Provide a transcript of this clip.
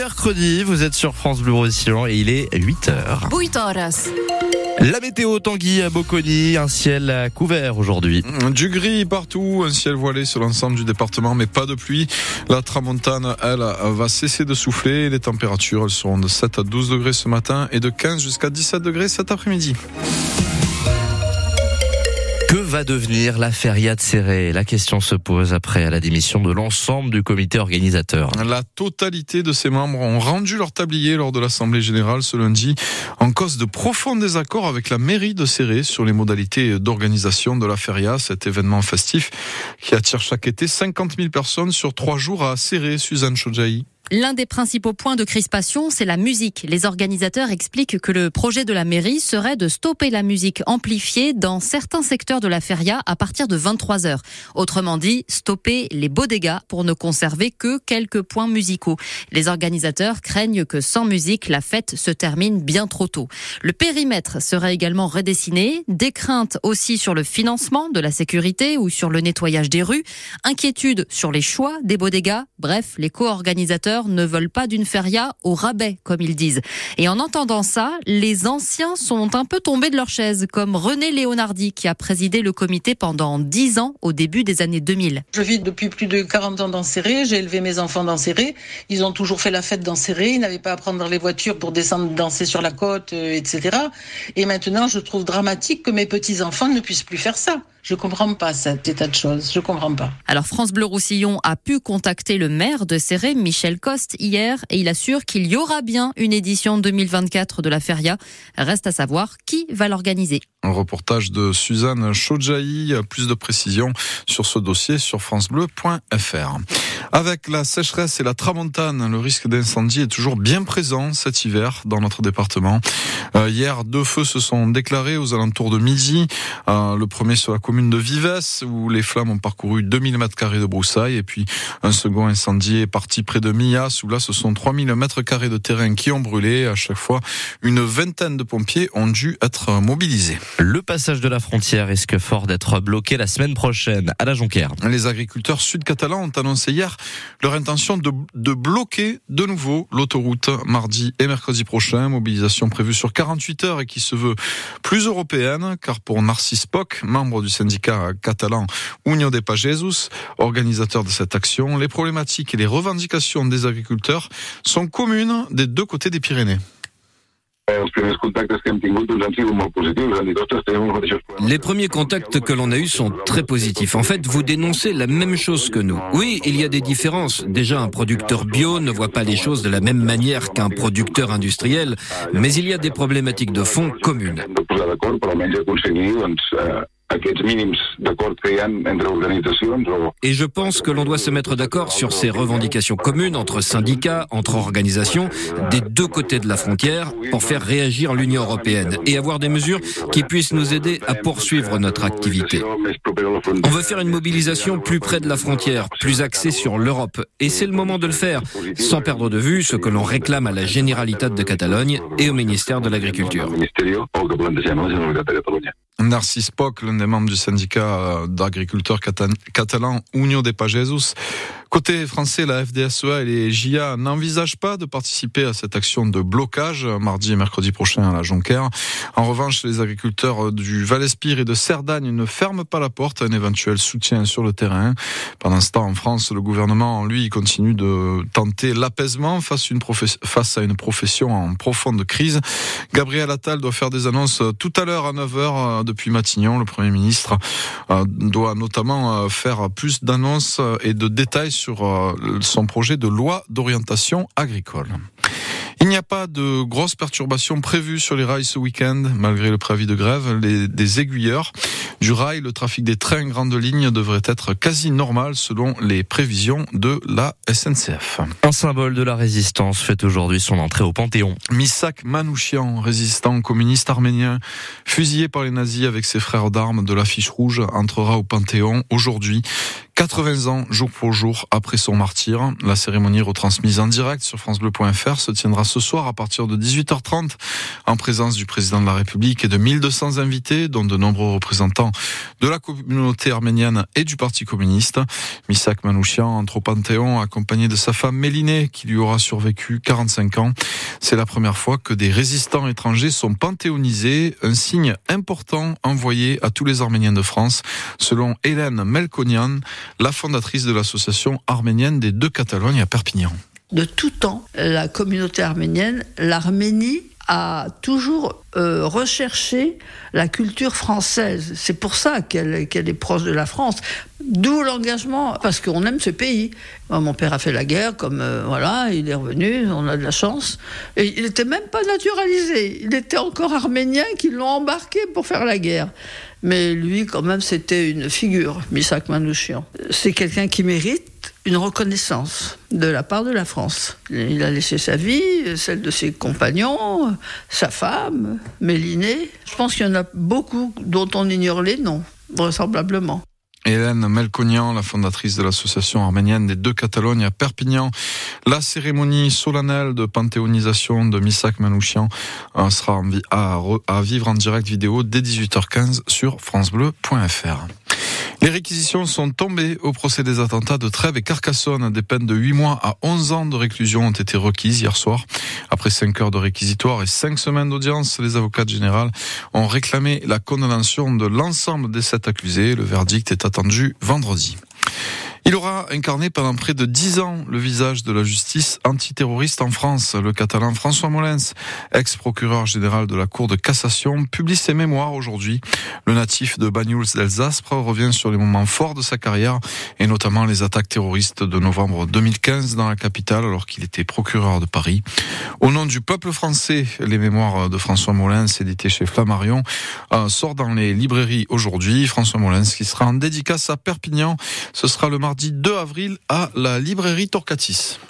mercredi, vous êtes sur France Bleu Roussillon et il est 8h. 8 horas. La météo Tanguy à Bocconi, un ciel couvert aujourd'hui. Du gris partout, un ciel voilé sur l'ensemble du département, mais pas de pluie. La tramontane, elle, va cesser de souffler. Les températures, elles seront de 7 à 12 degrés ce matin et de 15 jusqu'à 17 degrés cet après-midi. Va devenir la feria de Serré La question se pose après la démission de l'ensemble du comité organisateur. La totalité de ses membres ont rendu leur tablier lors de l'Assemblée générale ce lundi en cause de profonds désaccords avec la mairie de Serré sur les modalités d'organisation de la feria, cet événement festif qui attire chaque été 50 000 personnes sur trois jours à Serré, Suzanne Chodjaï. L'un des principaux points de crispation, c'est la musique. Les organisateurs expliquent que le projet de la mairie serait de stopper la musique amplifiée dans certains secteurs de la feria à partir de 23 heures. Autrement dit, stopper les beaux pour ne conserver que quelques points musicaux. Les organisateurs craignent que sans musique, la fête se termine bien trop tôt. Le périmètre serait également redessiné. Des craintes aussi sur le financement de la sécurité ou sur le nettoyage des rues. Inquiétude sur les choix des beaux. Bref, les co-organisateurs ne veulent pas d'une feria au rabais, comme ils disent. Et en entendant ça, les anciens sont un peu tombés de leur chaise, comme René Léonardi, qui a présidé le comité pendant 10 ans au début des années 2000. Je vis depuis plus de 40 ans dans Serré, j'ai élevé mes enfants dans Serré, ils ont toujours fait la fête dans Serré, ils n'avaient pas à prendre les voitures pour descendre danser sur la côte, euh, etc. Et maintenant, je trouve dramatique que mes petits-enfants ne puissent plus faire ça. Je comprends pas cet état de choses. Je comprends pas. Alors France Bleu Roussillon a pu contacter le maire de Serré, Michel Hier, et il assure qu'il y aura bien une édition 2024 de la Feria. Reste à savoir qui va l'organiser. Un reportage de Suzanne Chodjaï. Plus de précisions sur ce dossier sur francebleu.fr. Avec la sécheresse et la tramontane, le risque d'incendie est toujours bien présent cet hiver dans notre département. Euh, hier, deux feux se sont déclarés aux alentours de midi. Euh, le premier sur la commune de Vives, où les flammes ont parcouru 2000 mètres carrés de broussailles. Et puis, un second incendie est parti près de Millas, où là, ce sont 3000 mètres carrés de terrain qui ont brûlé. À chaque fois, une vingtaine de pompiers ont dû être mobilisés. Le passage de la frontière risque fort d'être bloqué la semaine prochaine à la Jonquère. Les agriculteurs sud-catalans ont annoncé hier leur intention de, de bloquer de nouveau l'autoroute mardi et mercredi prochain. Mobilisation prévue sur 48 heures et qui se veut plus européenne, car pour Narcisse Poc, membre du syndicat catalan Union des Pagesus, organisateur de cette action, les problématiques et les revendications des agriculteurs sont communes des deux côtés des Pyrénées. Les premiers contacts que l'on a eus sont très positifs. En fait, vous dénoncez la même chose que nous. Oui, il y a des différences. Déjà, un producteur bio ne voit pas les choses de la même manière qu'un producteur industriel, mais il y a des problématiques de fond communes. Et je pense que l'on doit se mettre d'accord sur ces revendications communes entre syndicats, entre organisations, des deux côtés de la frontière, pour faire réagir l'Union européenne et avoir des mesures qui puissent nous aider à poursuivre notre activité. On veut faire une mobilisation plus près de la frontière, plus axée sur l'Europe. Et c'est le moment de le faire, sans perdre de vue ce que l'on réclame à la Généralitat de Catalogne et au ministère de l'Agriculture. Narcisse Poc, des membres du syndicat d'agriculteurs catalans Union des Pagesus. Côté français, la FDSEA et les JA n'envisagent pas de participer à cette action de blocage mardi et mercredi prochain à la Jonquère. En revanche, les agriculteurs du Val-Espire et de Cerdagne ne ferment pas la porte à un éventuel soutien sur le terrain. Pendant ce temps, en France, le gouvernement, lui, continue de tenter l'apaisement face, à une profession en profonde crise. Gabriel Attal doit faire des annonces tout à l'heure à 9h depuis Matignon. Le Premier ministre doit notamment faire plus d'annonces et de détails son projet de loi d'orientation agricole. Il n'y a pas de grosses perturbations prévues sur les rails ce week-end, malgré le préavis de grève les, des aiguilleurs. Du rail, le trafic des trains grande ligne devrait être quasi normal selon les prévisions de la SNCF. Un symbole de la résistance fait aujourd'hui son entrée au Panthéon. Misak Manouchian, résistant communiste arménien, fusillé par les nazis avec ses frères d'armes de l'affiche rouge, entrera au Panthéon aujourd'hui. 80 ans, jour pour jour, après son martyr. La cérémonie retransmise en direct sur francebleu.fr se tiendra ce soir à partir de 18h30 en présence du président de la République et de 1200 invités, dont de nombreux représentants de la communauté arménienne et du Parti communiste. Misak Manouchian entre au Panthéon accompagné de sa femme Mélinée qui lui aura survécu 45 ans. C'est la première fois que des résistants étrangers sont panthéonisés, un signe important envoyé à tous les Arméniens de France, selon Hélène Melkonian, la fondatrice de l'association arménienne des deux Catalognes à Perpignan. De tout temps, la communauté arménienne, l'Arménie a toujours euh, recherché la culture française. C'est pour ça qu'elle est proche de la France. D'où l'engagement, parce qu'on aime ce pays. mon père a fait la guerre, comme euh, voilà, il est revenu, on a de la chance. Et il n'était même pas naturalisé. Il était encore arménien qui l'ont embarqué pour faire la guerre. Mais lui, quand même, c'était une figure, Misak Manouchian. C'est quelqu'un qui mérite une reconnaissance de la part de la France. Il a laissé sa vie, celle de ses compagnons, sa femme, Mélinée. Je pense qu'il y en a beaucoup dont on ignore les noms, vraisemblablement. Hélène Melconian, la fondatrice de l'association arménienne des deux Catalognes à Perpignan. La cérémonie solennelle de panthéonisation de Misak Manouchian euh, sera à vivre en direct vidéo dès 18h15 sur francebleu.fr. Les réquisitions sont tombées au procès des attentats de Trèves et Carcassonne. Des peines de 8 mois à 11 ans de réclusion ont été requises hier soir. Après 5 heures de réquisitoire et 5 semaines d'audience, les avocats généraux ont réclamé la condamnation de l'ensemble des sept accusés. Le verdict est attendu vendredi. Il aura incarné pendant près de dix ans le visage de la justice antiterroriste en France. Le catalan François Molins, ex-procureur général de la Cour de cassation, publie ses mémoires aujourd'hui. Le natif de Banyuls d'Alsace revient sur les moments forts de sa carrière et notamment les attaques terroristes de novembre 2015 dans la capitale alors qu'il était procureur de Paris. Au nom du peuple français, les mémoires de François Molins, édité chez Flammarion, euh, sort dans les librairies aujourd'hui. François Molins qui sera en dédicace à Perpignan. Ce sera le mardi 2 avril à la librairie Torcatis.